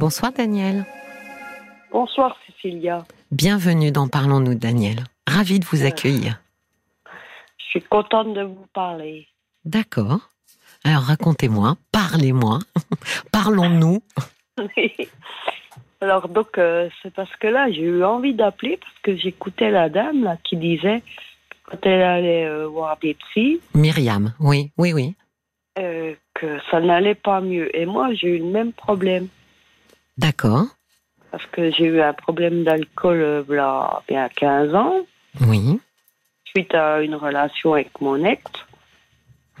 Bonsoir Daniel. Bonsoir Cécilia. Bienvenue dans Parlons-nous Daniel. Ravi de vous accueillir. Je suis contente de vous parler. D'accord. Alors racontez-moi, parlez-moi, parlons-nous. Alors donc euh, c'est parce que là j'ai eu envie d'appeler parce que j'écoutais la dame là qui disait quand elle allait euh, voir des psys. Myriam, oui, oui, oui. Euh, que ça n'allait pas mieux. Et moi j'ai eu le même problème. D'accord. Parce que j'ai eu un problème d'alcool il y a bien 15 ans. Oui. Suite à une relation avec mon ex.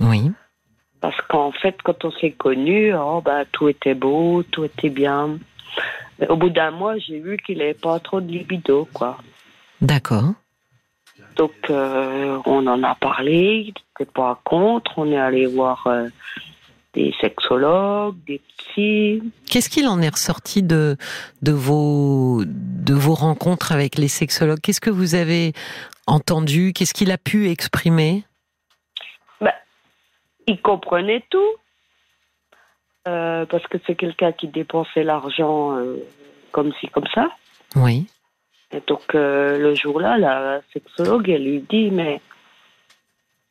Oui. Parce qu'en fait, quand on s'est connus, oh, bah, tout était beau, tout était bien. Mais au bout d'un mois, j'ai vu qu'il n'avait pas trop de libido, quoi. D'accord. Donc, euh, on en a parlé, il n'était pas contre. On est allé voir euh, des sexologues, des psys. Qu'est-ce qu'il en est ressorti de, de, vos, de vos rencontres avec les sexologues? Qu'est-ce que vous avez entendu? Qu'est-ce qu'il a pu exprimer? Ben, Il comprenait tout. Euh, parce que c'est quelqu'un qui dépensait l'argent euh, comme ci, comme ça. Oui. Et donc, euh, le jour-là, la sexologue, elle lui dit, mais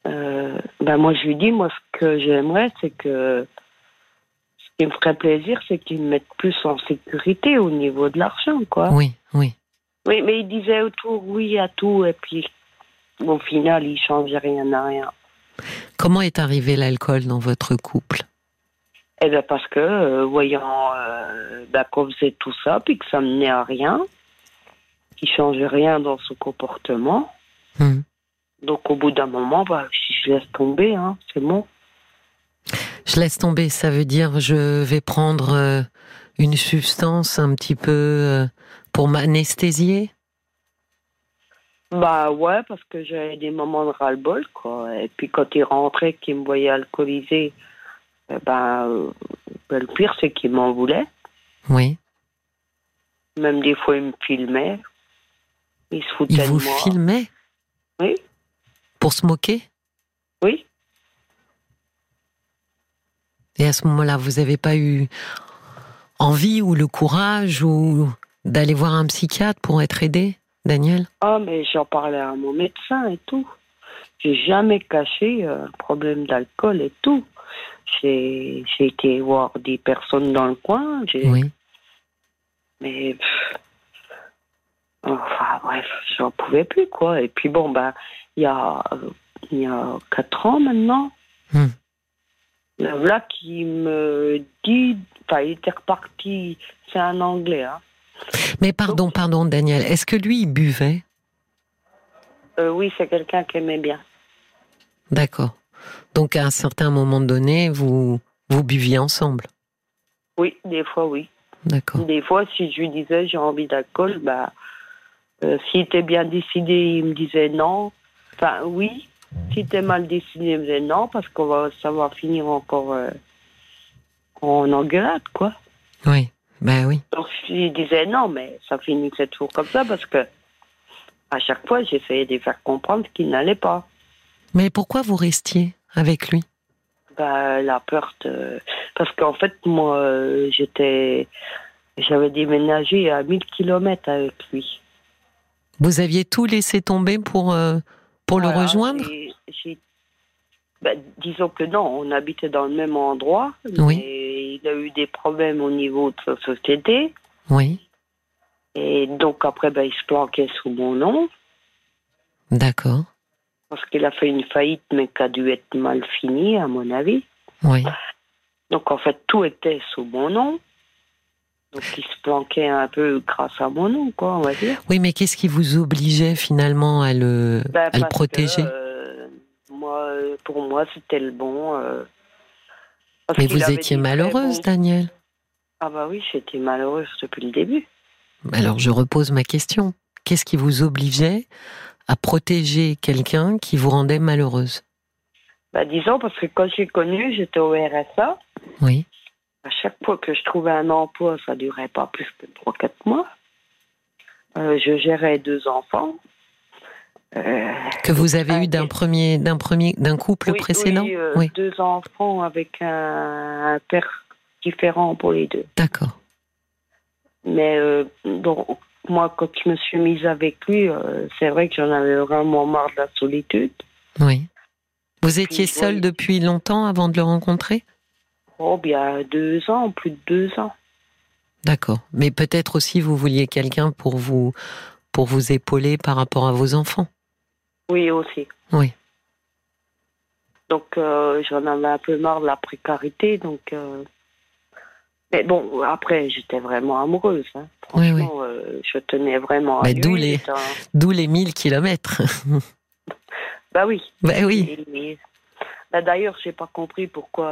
ben moi, je lui dis, moi, ce que j'aimerais, c'est que ce qui me ferait plaisir, c'est qu'il me mette plus en sécurité au niveau de l'argent, quoi. Oui, oui. Oui, mais il disait autour oui à tout, et puis au final, il changeait rien à rien. Comment est arrivé l'alcool dans votre couple? Eh bien, parce que, euh, voyant euh, ben, qu'on faisait tout ça, puis que ça menait à rien, qu'il changeait rien dans son comportement. Hmm. Donc, au bout d'un moment, bah, si je laisse tomber, hein, c'est bon. Je laisse tomber, ça veut dire je vais prendre euh, une substance un petit peu euh, pour m'anesthésier? Bah ouais, parce que j'avais des moments de ras-le-bol, quoi. Et puis quand il rentrait, qu'il me voyait alcoolisé, ben, le pire, c'est qu'il m'en voulait. Oui. Même des fois, il me filmait. Il se foutait Il vous de moi. filmait? Oui, pour se moquer? Oui. Et à ce moment-là, vous n'avez pas eu envie ou le courage ou d'aller voir un psychiatre pour être aidé, Daniel? Ah, mais j'en parlais à mon médecin et tout. J'ai jamais caché euh, un problème d'alcool et tout. J'ai été voir des personnes dans le coin. Oui. Mais. pff, Enfin, bref, j'en pouvais plus, quoi. Et puis, bon, ben, il y a, euh, il y a quatre ans maintenant, voilà qui me dit. Enfin, il était reparti. C'est un anglais, hein. Mais pardon, pardon, Daniel, est-ce que lui, il buvait? Euh, oui, c'est quelqu'un qui aimait bien. D'accord. Donc à un certain moment donné, vous, vous buviez ensemble? Oui, des fois, oui. D'accord. Des fois, si je lui disais j'ai envie d'alcool, bah, euh, s'il était bien décidé, il me disait non. Enfin, oui. S'il était mal me disait non, parce qu'on va, ça va finir encore euh, en engueulade, quoi. Oui, ben oui. Donc, il disait non, mais ça finissait toujours comme ça, parce que à chaque fois, j'essayais de faire comprendre qu'il n'allait pas. Mais pourquoi vous restiez avec lui? Bah, la peur de... Parce qu'en fait, moi, euh, j'étais... J'avais déménagé à 1000 km avec lui. Vous aviez tout laissé tomber pour, euh, pour le rejoindre ben, Disons que non, on habitait dans le même endroit, Oui. mais il a eu des problèmes au niveau de sa société. Oui, Et donc après, ben, il se planquait sous mon nom, d'accord. parce qu'il a fait une faillite, mais qui a dû être mal finie, à mon avis. Oui. Donc en fait, tout était sous mon nom. Donc il se planquait un peu grâce à mon nom, quoi, on va dire. Oui, mais qu'est-ce qui vous obligeait finalement à le, Ben, à le parce protéger que, euh, moi, pour moi, c'était le bon. euh, Mais vous étiez malheureuse, Daniel. Ah bah oui, j'étais malheureuse depuis le début. Alors je repose ma question. Qu'est-ce qui vous obligeait à protéger quelqu'un qui vous rendait malheureuse? Bah disons, parce que quand j'ai connu, j'étais au RSA. Oui. À chaque fois que je trouvais un emploi, ça durait pas plus que 3-4 mois. Euh, je gérais deux enfants. Euh, Que vous avez eu d'un premier, d'un premier, d'un couple oui, précédent oui, euh, Oui. deux enfants avec un, un père différent pour les deux. D'accord. Mais donc, moi, quand je me suis mise avec lui, c'est vrai que j'en avais vraiment marre de la solitude. Oui. Vous étiez seule depuis longtemps avant de le rencontrer? Oh, bien deux ans, plus de deux ans. D'accord. Mais peut-être aussi vous vouliez quelqu'un pour vous pour vous épauler par rapport à vos enfants. Oui, aussi. Oui. Donc, euh, j'en avais un peu marre de la précarité. Donc, euh, mais bon, après, j'étais vraiment amoureuse. hein. Oui, Franchement, euh, je tenais vraiment à Mais d'où les- un- D'où les 1000 kilomètres. Bah oui. ben oui. Et- bah, D'ailleurs, j'ai pas compris pourquoi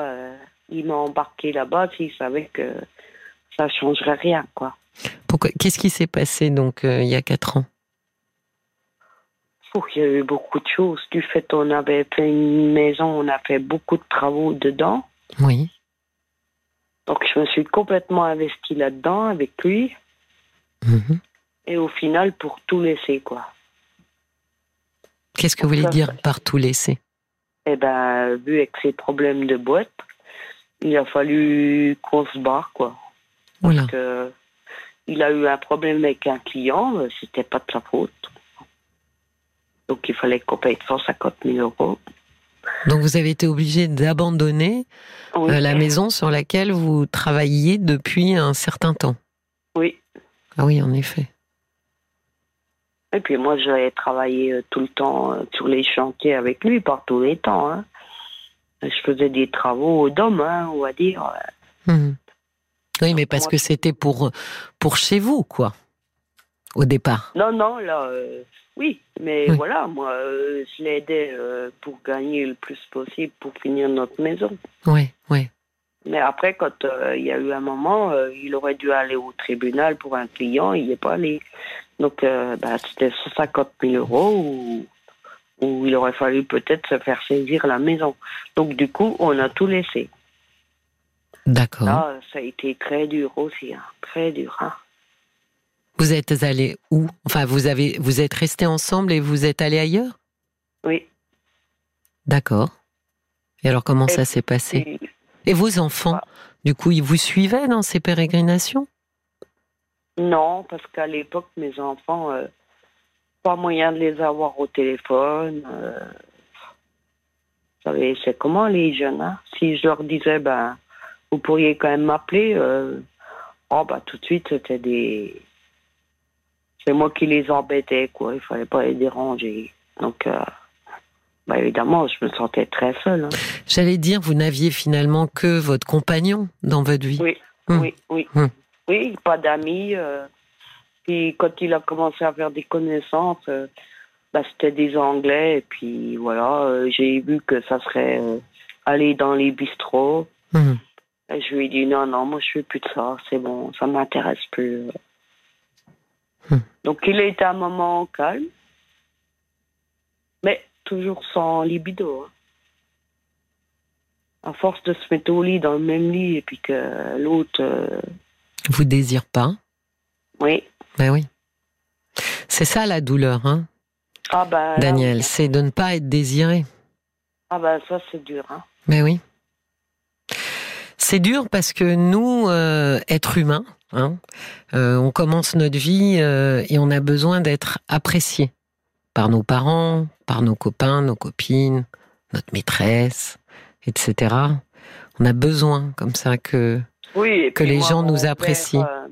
il m'a embarqué là-bas s'il savait que ça changerait rien, quoi. Pourquoi Qu'est-ce qui s'est passé donc euh, il y a quatre ans? Il y a eu beaucoup de choses. Du fait qu'on avait fait une maison, on a fait beaucoup de travaux dedans. Oui. Donc, je me suis complètement investie là-dedans avec lui. Mhm. Et au final, pour tout laisser, quoi. Qu'est-ce que vous voulez dire par tout laisser? Et ben, vu avec ses problèmes de boîte, il a fallu qu'on se barre, quoi. Oula. que il a eu un problème avec un client, euh, c'était pas de sa faute. Donc il fallait qu'on paye 150 000 euros. Donc vous avez été obligé d'abandonner Oui, euh, la maison sur laquelle vous travailliez depuis un certain temps. oui. Ah oui, en effet. Et puis moi, j'avais travaillé euh, tout le temps sur les chantiers avec lui, par tous les temps. hein. Je faisais des travaux d'homme, hein, on va dire. Mhm. Oui, mais parce que c'était pour pour chez vous, quoi. Au départ. Non, non, là, euh, oui. Mais Oui. voilà, moi, euh, je l'aidais euh, pour gagner le plus possible pour finir notre maison. Oui, oui. Mais après, quand euh, il y a eu un moment, il aurait dû aller au tribunal pour un client, il n'y est pas allé. Donc, bah, c'était 150 000 euros où il aurait fallu peut-être se faire saisir la maison. Donc, du coup, on a tout laissé. D'accord. Là, ça a été très dur aussi, hein, très dur. hein. Vous êtes allé où? Enfin, vous avez vous êtes restés ensemble et vous êtes allé ailleurs? Oui. D'accord. Et alors comment Et ça s'est passé? Et vos enfants Du coup, ils vous suivaient dans ces pérégrinations? Non, parce qu'à l'époque, mes enfants, euh, pas moyen de les avoir au téléphone. euh, vous savez, c'est comment les jeunes, hein? Si je leur disais, ben, vous pourriez quand même m'appeler, euh, oh, bah, tout de suite, c'était des. C'est moi qui les embêtais, quoi. Il fallait pas les déranger. Donc, euh, bah, évidemment, je me sentais très seule. hein. J'allais dire, vous n'aviez finalement que votre compagnon dans votre vie. Oui, Hmm. oui, oui. Hmm. Oui, pas d'amis. euh, puis quand il a commencé à faire des connaissances, euh, bah, c'était des Anglais. Et puis voilà, euh, j'ai vu que ça serait euh, aller dans les bistrots. Mhm. Et je lui ai dit non, non, moi je fais plus de ça, c'est bon, ça m'intéresse plus. Hmm. Donc il a été un moment calme, mais toujours sans libido. hein. À force de se mettre au lit, dans le même lit, et puis que l'autre, Vous désirez pas oui. Ben oui. C'est ça la douleur, hein, Ah ben, là, Daniel, oui. c'est de ne pas être désiré. Ah ben ça c'est dur. Hein. Ben oui. C'est dur parce que nous, euh, êtres humains, hein, euh, on commence notre vie euh, et on a besoin d'être apprécié par nos parents, par nos copains, nos copines, notre maîtresse, etc. On a besoin comme ça que Oui, Que les gens nous apprécient. euh,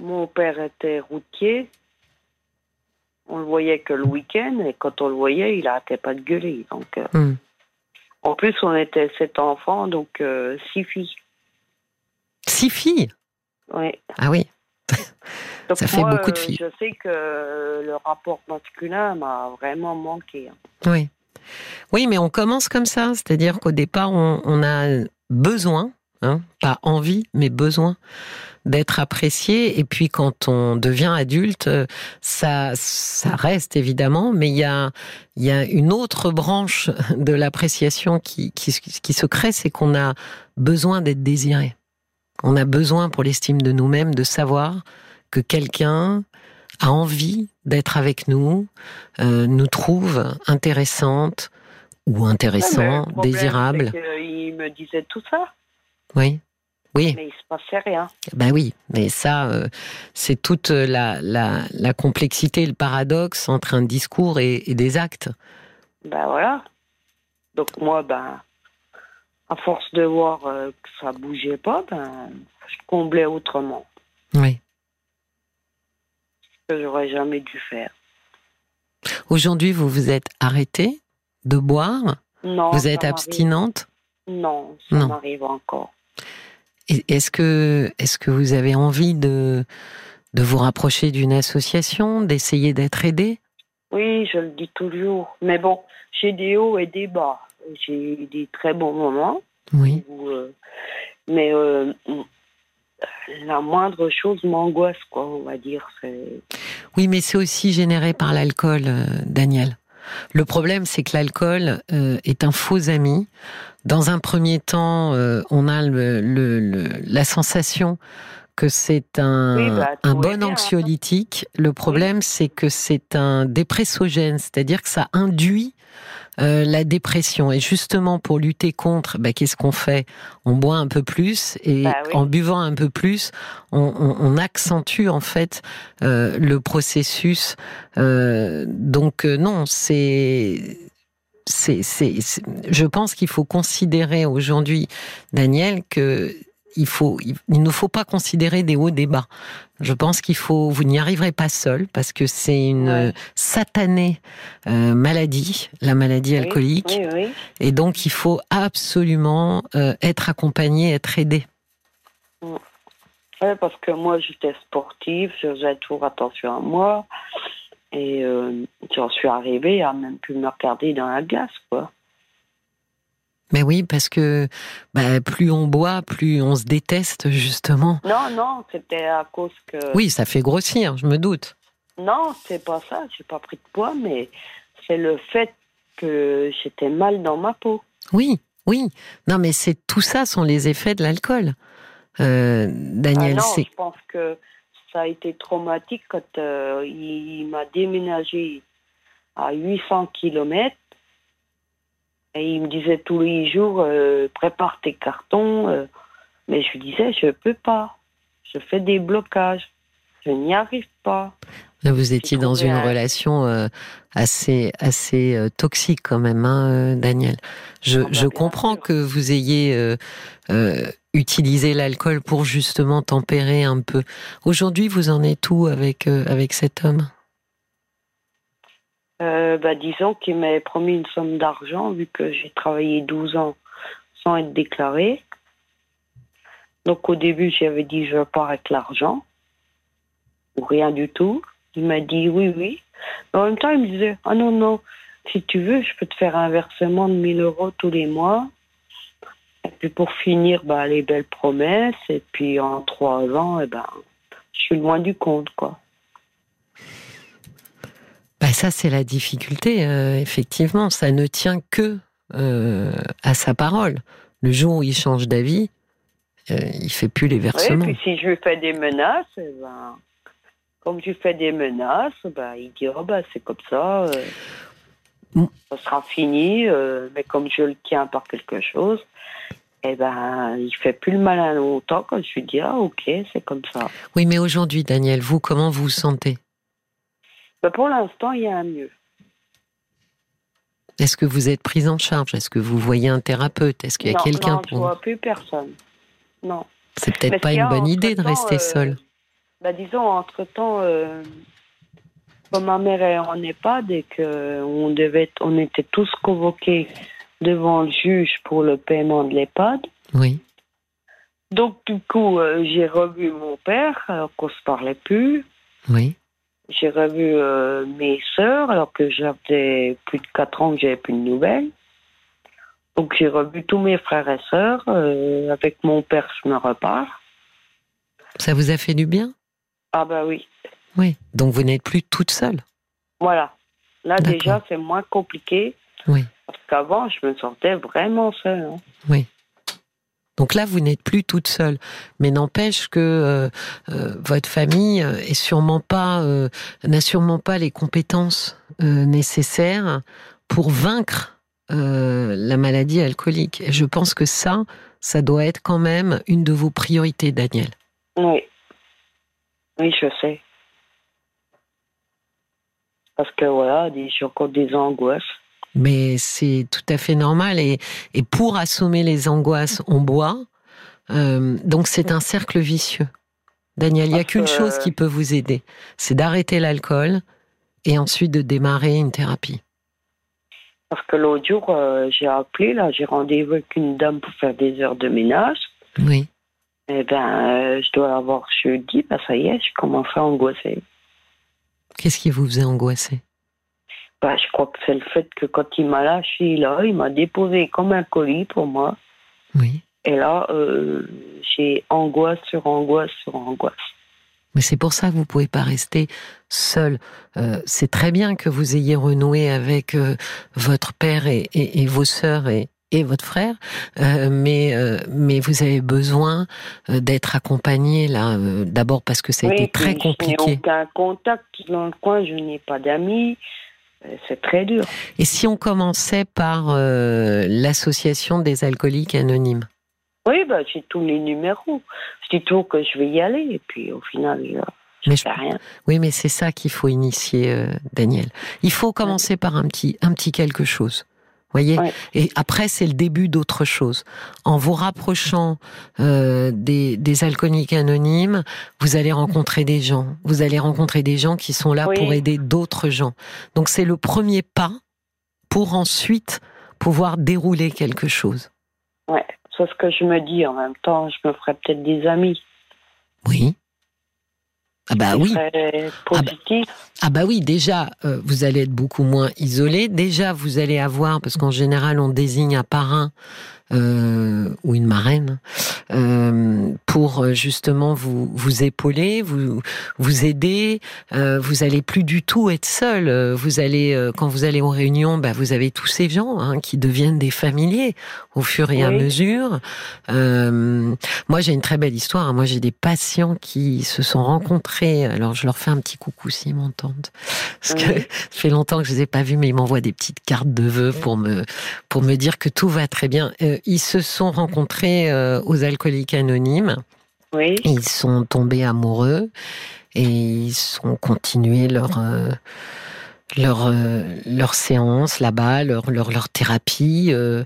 mon père était routier. On le voyait que le week-end et quand on le voyait, il arrêtait pas de gueuler. Donc, euh, Hmm. en plus, on était sept enfants, donc euh, six filles. six filles? Oui. Ah oui. Donc Ça fait moi, beaucoup de filles. Je sais que le rapport masculin m'a vraiment manqué. hein. Oui. Oui, mais on commence comme ça, c'est-à-dire qu'au départ, on, on a besoin, hein, pas envie, mais besoin d'être apprécié. Et puis, quand on devient adulte, euh, ça, ça reste évidemment, mais il y a, il y a une autre branche de l'appréciation qui, qui, qui se crée, c'est qu'on a besoin d'être désiré. On a besoin pour l'estime de nous-mêmes de savoir que quelqu'un a envie d'être avec nous, euh, nous trouve intéressante ou intéressant, désirable. qu'il me disait tout ça. Oui. Oui. Mais il se passait rien. Ben oui, mais ça, euh, c'est toute la, la, la, complexité, le paradoxe entre un discours et, et, des actes. Ben voilà. Donc moi, ben, à force de voir euh, que ça bougeait pas, ben, je comblais autrement. Oui. Ce que j'aurais jamais dû faire. Aujourd'hui, vous vous êtes arrêtée de boire? Non. Vous êtes abstinente? Non, ça m'arrive encore. Est-ce que, est que vous avez envie de, de vous rapprocher d'une association, d'essayer d'être aidé? Oui, je le dis toujours. Mais bon, j'ai des hauts et des bas. J'ai des très bons moments. Oui. euh, mais euh, la moindre chose m'angoisse, quoi, on va dire. Oui, mais c'est aussi généré par l'alcool, euh, Daniel. Le problème, c'est que l'alcool euh, est un faux ami. Dans un premier temps, euh, on a le, le, le, la sensation que c'est un, oui, bah, un bon anxiolytique. Le problème, c'est que c'est un dépressogène, c'est-à-dire que ça induit euh, la dépression. Et justement, pour lutter contre, bah, qu'est-ce qu'on fait? On boit un peu plus et bah, oui. en buvant un peu plus, on, on, on accentue en fait euh, le processus. Euh, donc non, c'est c'est, je pense qu'il faut considérer aujourd'hui, Daniel, que il faut, il ne faut pas considérer des hauts, des bas. Je pense qu'il faut, vous n'y arriverez pas seul parce que c'est une ouais. satanée euh, maladie, la maladie alcoolique, oui, oui, oui. et donc il faut absolument euh, être accompagné, être aidé. Oui, parce que moi j'étais sportive, je faisais toujours attention à moi. Et euh, j'en suis arrivée à même plus me regarder dans la glace, quoi. Mais oui, parce que bah, plus on boit, plus on se déteste, justement. Non, non, c'était à cause que. Oui, ça fait grossir, je me doute. Non, c'est pas ça, j'ai pas pris de poids, mais c'est le fait que j'étais mal dans ma peau. Oui, oui. Non, mais c'est tout ça sont les effets de l'alcool. Euh, Daniel, ah non, c'est. Je pense que ça a été traumatique quand euh, il, il m'a déménagé à 800 km et il me disait tous les jours euh, prépare tes cartons euh, mais je lui disais je peux pas. Je fais des blocages. Je n'y arrive pas. Vous étiez dans une un... relation euh, assez assez toxique quand même hein, Daniel. Je, ah bah, je comprends que vous ayez utilisé l'alcool pour justement tempérer un peu. Aujourd'hui vous en êtes où avec avec cet homme? Euh, bah, disons qu'il m'avait promis une somme d'argent vu que j'ai travaillé 12 ans sans être déclaré. Donc au début, j'avais dit je pars avec l'argent ou rien du tout. Il m'a dit oui, oui. Mais en même temps, il me disait ah non, non, si tu veux, je peux te faire un versement de 1000 euros tous les mois. Et puis pour finir, bah, les belles promesses. Et puis en trois ans, eh ben, je suis loin du compte, quoi. Ça, c'est la difficulté, euh, effectivement. Ça ne tient que euh, à sa parole. Le jour où il change d'avis, euh, il fait plus les versements. Oui, puis si je lui fais des menaces, eh ben, comme je fais des menaces, ben, il dit oh, ben, c'est comme ça, mm. ça sera fini, mais comme je le tiens par quelque chose, eh ben, il fait plus le malin longtemps quand je lui dis ah ok, c'est comme ça. Oui, mais aujourd'hui, Daniel, vous, comment vous vous sentez? Ben pour l'instant, il y a un mieux. Est-ce que vous êtes prise en charge? Est-ce que vous voyez un thérapeute? Est-ce qu'il y a quelqu'un pour... Non, je vois plus personne. Non. C'est peut-être pas une bonne idée de rester euh, seule. Ben disons, entre-temps, euh, comme ma mère est en EHPAD et qu'on devait, on était tous convoqués devant le juge pour le paiement de l'EHPAD. Oui. Donc, du coup, euh, j'ai revu mon père alors qu'on se parlait plus. Oui. J'ai revu euh, mes sœurs alors que j'avais plus de 4 ans que j'avais plus de nouvelles. Donc j'ai revu tous mes frères et sœurs. Euh, avec mon père, je me repars. Ça vous a fait du bien? Ah bah oui. Oui. Donc vous n'êtes plus toute seule? Voilà. Là déjà, c'est moins compliqué. Oui. Parce qu'avant, je me sentais vraiment seule. Hein. Oui. Donc là, vous n'êtes plus toute seule, mais n'empêche que euh, euh, votre famille est sûrement pas euh, n'a sûrement pas les compétences nécessaires pour vaincre la maladie alcoolique. Et je pense que ça, ça doit être quand même une de vos priorités, Daniel. Oui. Oui, je sais. Parce que voilà, j'ai encore des angoisses. Mais c'est tout à fait normal. Et, et pour assommer les angoisses, on boit. Euh, donc c'est un cercle vicieux. Daniel, il n'y a qu'une chose qui peut vous aider, c'est d'arrêter l'alcool et ensuite de démarrer une thérapie. Parce que l'autre jour, euh, j'ai appelé, là, j'ai rendez-vous avec une dame pour faire des heures de ménage. Oui. Eh bien, euh, je dois l'avoir jeudi, bah ça y est, je commence à angoisser. Qu'est-ce qui vous faisait angoisser? Bah, Je crois que c'est le fait que quand il m'a lâché là, il m'a déposé comme un colis pour moi. Oui. Et là, euh, j'ai angoisse sur angoisse sur angoisse. Mais c'est pour ça que vous pouvez pas rester seul. Euh, c'est très bien que vous ayez renoué avec euh, votre père et, et, et vos sœurs et, et, votre frère, euh, mais euh, mais vous avez besoin d'être accompagné là. D'abord parce que ça a oui, été très compliqué. Je n'ai aucun contact dans le coin. Je n'ai pas d'amis. C'est très dur. Et si on commençait par l'association des alcooliques anonymes? Oui, bah, j'ai tous les numéros. Je dis toujours que je vais y aller, et puis au final, je, mais je... rien. Oui, mais c'est ça qu'il faut initier, euh, Daniel. Il faut commencer par un petit, un petit quelque chose. Voyez ouais. Et après, c'est le début d'autre chose. En vous rapprochant euh, des, des, alcooliques anonymes, vous allez rencontrer des gens. Vous allez rencontrer des gens qui sont là oui. pour aider d'autres gens. Donc c'est le premier pas pour ensuite pouvoir dérouler quelque chose. Ouais. C'est ce que je me dis. En même temps, je me ferais peut-être des amis. Oui. Ah bah oui. Positif. Ah bah, ah bah, oui, déjà, euh, vous allez être beaucoup moins isolé. Déjà, vous allez avoir, parce qu'en général, on désigne un parrain ou une marraine euh, pour justement vous vous épauler, vous vous aider. Euh, vous allez plus du tout être seul. Vous allez quand vous allez aux réunions, bah, vous avez tous ces gens hein, qui deviennent des familiers au fur et oui. à mesure. Euh, moi, j'ai une très belle histoire. Moi, j'ai des patients qui se sont rencontrés. Alors, je leur fais un petit coucou s'ils m'entendent, parce oui. que ça fait longtemps que je les ai pas vus, mais ils m'envoient des petites cartes de vœux pour me pour me dire que tout va très bien. Euh, ils se sont rencontrés euh, aux alcooliques anonymes. Oui. Ils sont tombés amoureux et ils ont continué leur euh, leur euh, leur séance là-bas, leur leur leur thérapie. euh,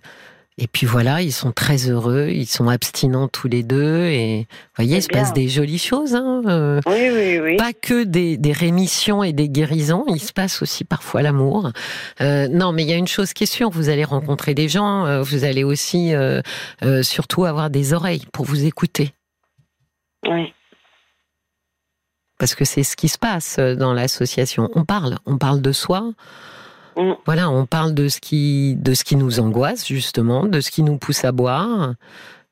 et puis voilà, ils sont très heureux, ils sont abstinents tous les deux et vous voyez, il se passe des jolies choses. Hein, euh, oui, oui, oui. Pas que des, des, rémissions et des guérisons, il se passe aussi parfois l'amour. Euh, non, mais il y a une chose qui est sûre, vous allez rencontrer des gens, euh, vous allez aussi surtout avoir des oreilles pour vous écouter. Oui. Parce que c'est ce qui se passe dans l'association. On parle, on parle de soi. Mm. Voilà, on parle de ce qui, de ce qui nous angoisse justement, de ce qui nous pousse à boire.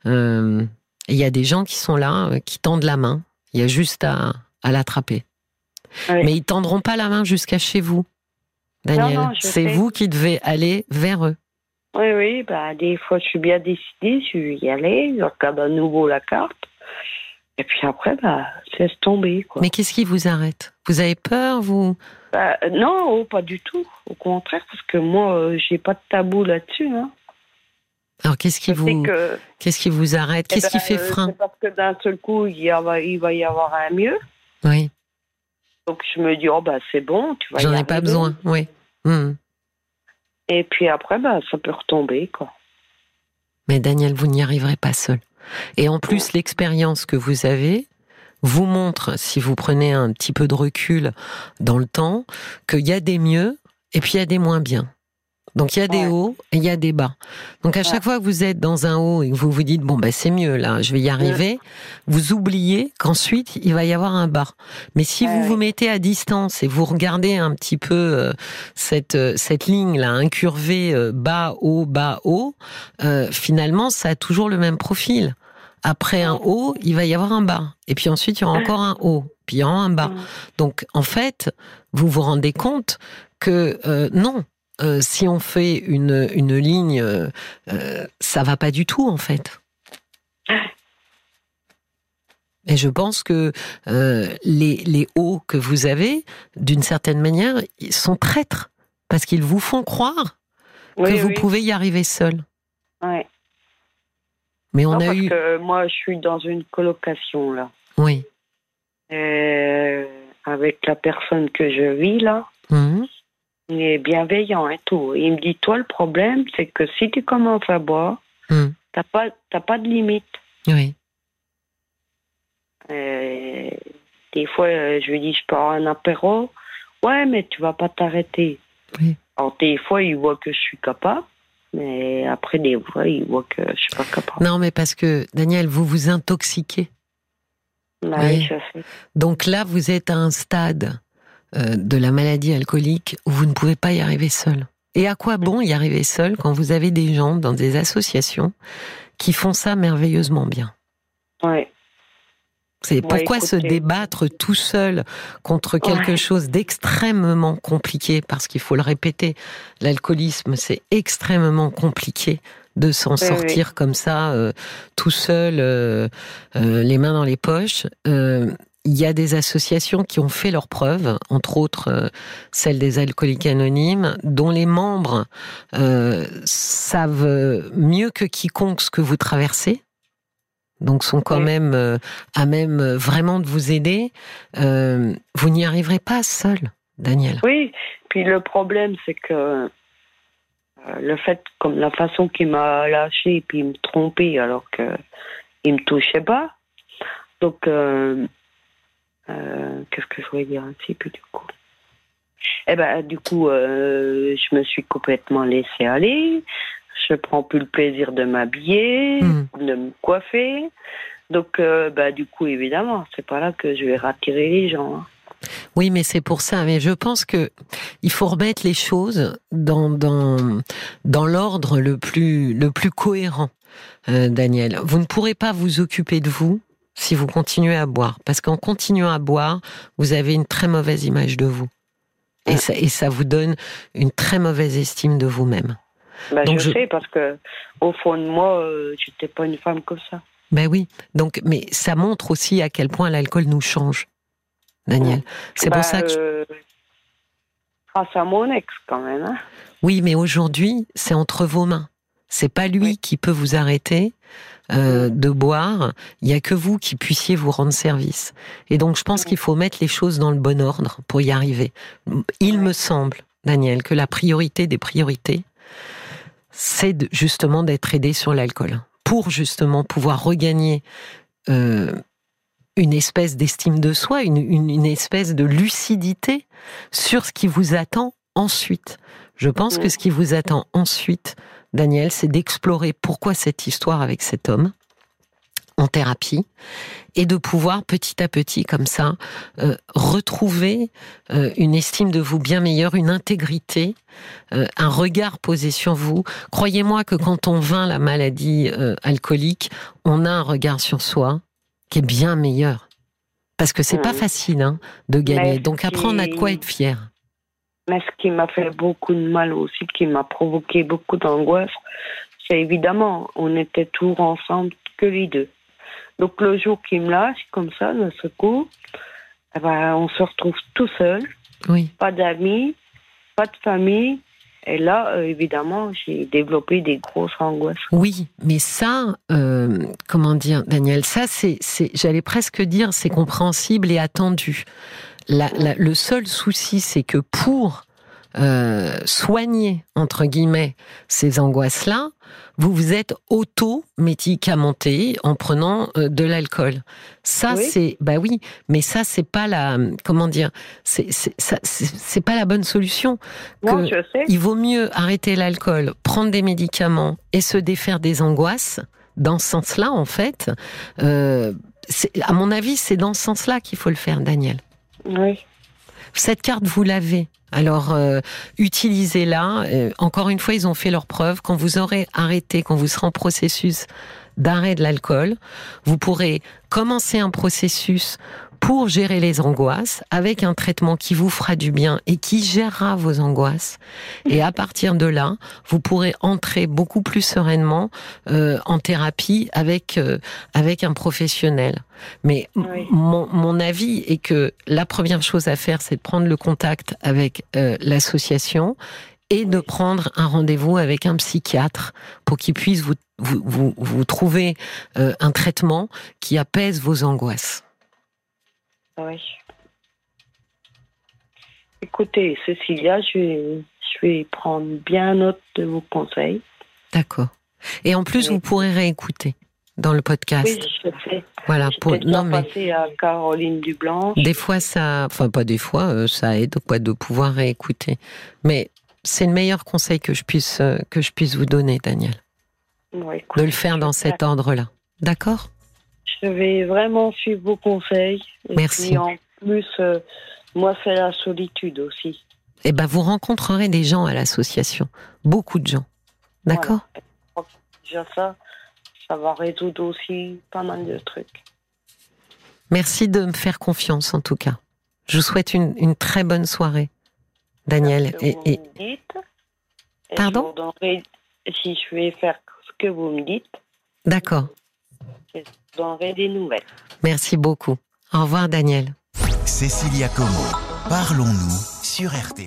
Euh, il y a des gens qui sont là, euh, qui tendent la main. Il y a juste à, à l'attraper. Oui. Mais ils tendront pas la main jusqu'à chez vous, Daniel. C'est vous qui devez aller vers eux. Oui, oui. Bah, des fois, je suis bien décidée, je vais y aller, je regarde à nouveau la carte. Et puis après, bah, laisse tomber. Quoi. Mais qu'est-ce qui vous arrête? Vous avez peur, vous? Bah, Non, oh, pas du tout. Au contraire, parce que moi, euh, j'ai pas de tabou là-dessus. Hein. Alors qu'est-ce qui vous que... qu'est-ce qui vous arrête? Qu'est-ce eh ben, qui fait frein? C'est parce que d'un seul coup, il, y a, il, va y avoir un mieux. Oui. Donc je me dis oh bah c'est bon, tu vas. J'en ai pas besoin. Oui. Mmh. Et puis après, bah ça peut retomber quoi. Mais Daniel, vous n'y arriverez pas seul. Et en plus, l'expérience que vous avez vous montre, si vous prenez un petit peu de recul dans le temps, qu'il y a des mieux et puis il y a des moins bien. Donc il y a des ouais. hauts et il y a des bas. Donc à ouais. chaque fois que vous êtes dans un haut et que vous vous dites bon bah c'est mieux là, je vais y arriver, ouais. vous oubliez qu'ensuite il va y avoir un bas. Mais si vous vous mettez à distance et vous regardez un petit peu euh, cette euh, cette ligne là incurvée euh, bas haut bas haut, euh, finalement ça a toujours le même profil. Après un haut, il va y avoir un bas. Et puis ensuite, il y aura encore un haut. Puis il y aura un bas. Donc, en fait, vous vous rendez compte que euh, non, euh, si on fait une, une ligne, euh, ça va pas du tout, en fait. Et je pense que euh, les, les hauts que vous avez, d'une certaine manière, sont traîtres. Parce qu'ils vous font croire oui, que vous pouvez y arriver seul. Ouais. Mais on Non, a parce eu. que moi, je suis dans une colocation, là. Oui. Euh, avec la personne que je vis, là. Mhm. Il est bienveillant et tout. Il me dit, toi, le problème, c'est que si tu commences à boire, Mhm. t'as pas, pas de limite. Oui. Euh, des fois, euh, je lui dis, je pars un apéro. Ouais, mais tu vas pas t'arrêter. Oui. Alors, des fois, il voit que je suis capable. Mais après, des fois, il voit que je suis pas capable. Non, mais parce que, Daniel, vous vous intoxiquez. Bah Oui. Donc là, vous êtes à un stade euh, de la maladie alcoolique où vous ne pouvez pas y arriver seul. Et à quoi bon y arriver seul quand vous avez des gens dans des associations qui font ça merveilleusement bien? Ouais. C'est Ouais, pourquoi se débattre tout seul contre quelque Ouais. chose d'extrêmement compliqué, parce qu'il faut le répéter, l'alcoolisme c'est extrêmement compliqué de s'en Oui, sortir comme ça, euh, tout seul, euh, euh, les mains dans les poches. Euh, il y a des associations qui ont fait leurs preuves, entre autres euh, celle des alcooliques anonymes, dont les membres euh, savent mieux que quiconque ce que vous traversez. Donc sont quand Oui. même euh, à même euh, vraiment de vous aider. Euh, vous n'y arriverez pas seul, Daniel. Oui, puis le problème, c'est que le fait, comme la façon qu'il m'a lâché, puis il me trompait alors que il me touchait pas. Donc, qu'est-ce que je voulais dire ainsi, puis du coup? Eh ben, du coup, euh, je me suis complètement laissée aller. Je prends plus le plaisir de m'habiller, Hmm. de me coiffer. Donc, euh, bah, du coup, évidemment, c'est pas là que je vais rattirer les gens. hein. Oui, mais c'est pour ça. Mais je pense que il faut remettre les choses dans dans dans l'ordre le plus le plus cohérent, euh, Daniel. Vous ne pourrez pas vous occuper de vous si vous continuez à boire, parce qu'en continuant à boire, vous avez une très mauvaise image de vous, et ça et ça vous donne une très mauvaise estime de vous-même. Bah, Donc je, je- sais parce que au fond de moi, euh, j'étais pas une femme comme ça. Ben oui. Donc, mais ça montre aussi à quel point l'alcool nous change, Daniel. C'est Bah, pour ça que euh, grâce à mon ex quand même. Hein. Oui, mais aujourd'hui, c'est entre vos mains. C'est pas lui Oui. qui peut vous arrêter euh, de boire. Il y a que vous qui puissiez vous rendre service. Et donc, je pense Oui. qu'il faut mettre les choses dans le bon ordre pour y arriver. Il Oui. me semble, Daniel, que la priorité des priorités, c'est justement d'être aidé sur l'alcool pour justement pouvoir regagner euh, une espèce d'estime de soi, une, une, une espèce de lucidité sur ce qui vous attend ensuite. Je pense que Mm. ce qui vous attend ensuite, Daniel, c'est d'explorer pourquoi cette histoire avec cet homme en thérapie et de pouvoir petit à petit comme ça euh, retrouver euh, une estime de vous bien meilleure, une intégrité, euh, un regard posé sur vous. Croyez-moi que quand on vainc la maladie alcoolique, on a un regard sur soi qui est bien meilleur. Parce que c'est pas Mhm. facile hein, de gagner. Mais Donc après, on a de quoi être fier. Mais ce qui m'a fait beaucoup de mal aussi, qui m'a provoqué beaucoup d'angoisse, c'est évidemment, on était toujours ensemble que les deux. Donc le jour qu'il me lâche comme ça, d'un seul coup, eh ben, on se retrouve tout seul, Oui. pas d'amis, pas de famille. Et là, euh, évidemment, j'ai développé des grosses angoisses. Oui, mais ça, euh, comment dire, Daniel, ça, c'est, j'allais presque dire, c'est compréhensible et attendu. La- la- le seul souci, c'est que pour euh, soigner entre guillemets ces angoisses-là, vous vous êtes auto-médicamenté en prenant euh, de l'alcool. Ça, Oui. c'est, bah oui, mais ça, c'est pas la, comment dire, c'est, pas la bonne solution. Non, Que- je sais. il vaut mieux arrêter l'alcool, prendre des médicaments et se défaire des angoisses. Dans ce sens-là, en fait, euh, à mon avis, c'est dans ce sens-là qu'il faut le faire, Daniel. Oui. Cette carte, vous l'avez. Alors, euh, utilisez-la. Euh, encore une fois, ils ont fait leur preuve. Quand vous aurez arrêté, quand vous serez en processus d'arrêt de l'alcool, vous pourrez commencer un processus pour gérer les angoisses avec un traitement qui vous fera du bien et qui gérera vos angoisses. Et à partir de là, vous pourrez entrer beaucoup plus sereinement euh, en thérapie avec euh, avec un professionnel. Mais Oui. mon, mon avis est que la première chose à faire, c'est de prendre le contact avec euh, l'association et de prendre un rendez-vous avec un psychiatre pour qu'il puisse vous, vous, vous, vous trouver euh, un traitement qui apaise vos angoisses. Oui. Écoutez, Cécilia, je vais, je vais prendre bien note de vos conseils. D'accord. Et en plus, Oui. vous pourrez réécouter dans le podcast. Oui, je sais. voilà. Pour, non, mais à Caroline Dublanche. des fois, ça, enfin pas des fois, euh, ça aide quoi de pouvoir réécouter. Mais c'est le meilleur conseil que je puisse euh, que je puisse vous donner, Daniel, Ouais, de écoutez, le faire dans cet ordre-là. D'accord? Je vais vraiment suivre vos conseils. Et Merci. puis en plus, euh, moi, c'est la solitude aussi. Eh ben, vous rencontrerez des gens à l'association, beaucoup de gens. D'accord? Voilà. Déjà ça, ça va résoudre aussi pas mal de trucs. Merci de me faire confiance en tout cas. Je vous souhaite une, une très bonne soirée, Daniel. Et, vous et- me dites. Et Pardon? je vous donnerai- Si je vais faire ce que vous me dites, d'accord. Des nouvelles. Merci beaucoup. Au revoir, Daniel. Cécilia Como, parlons-nous sur RT.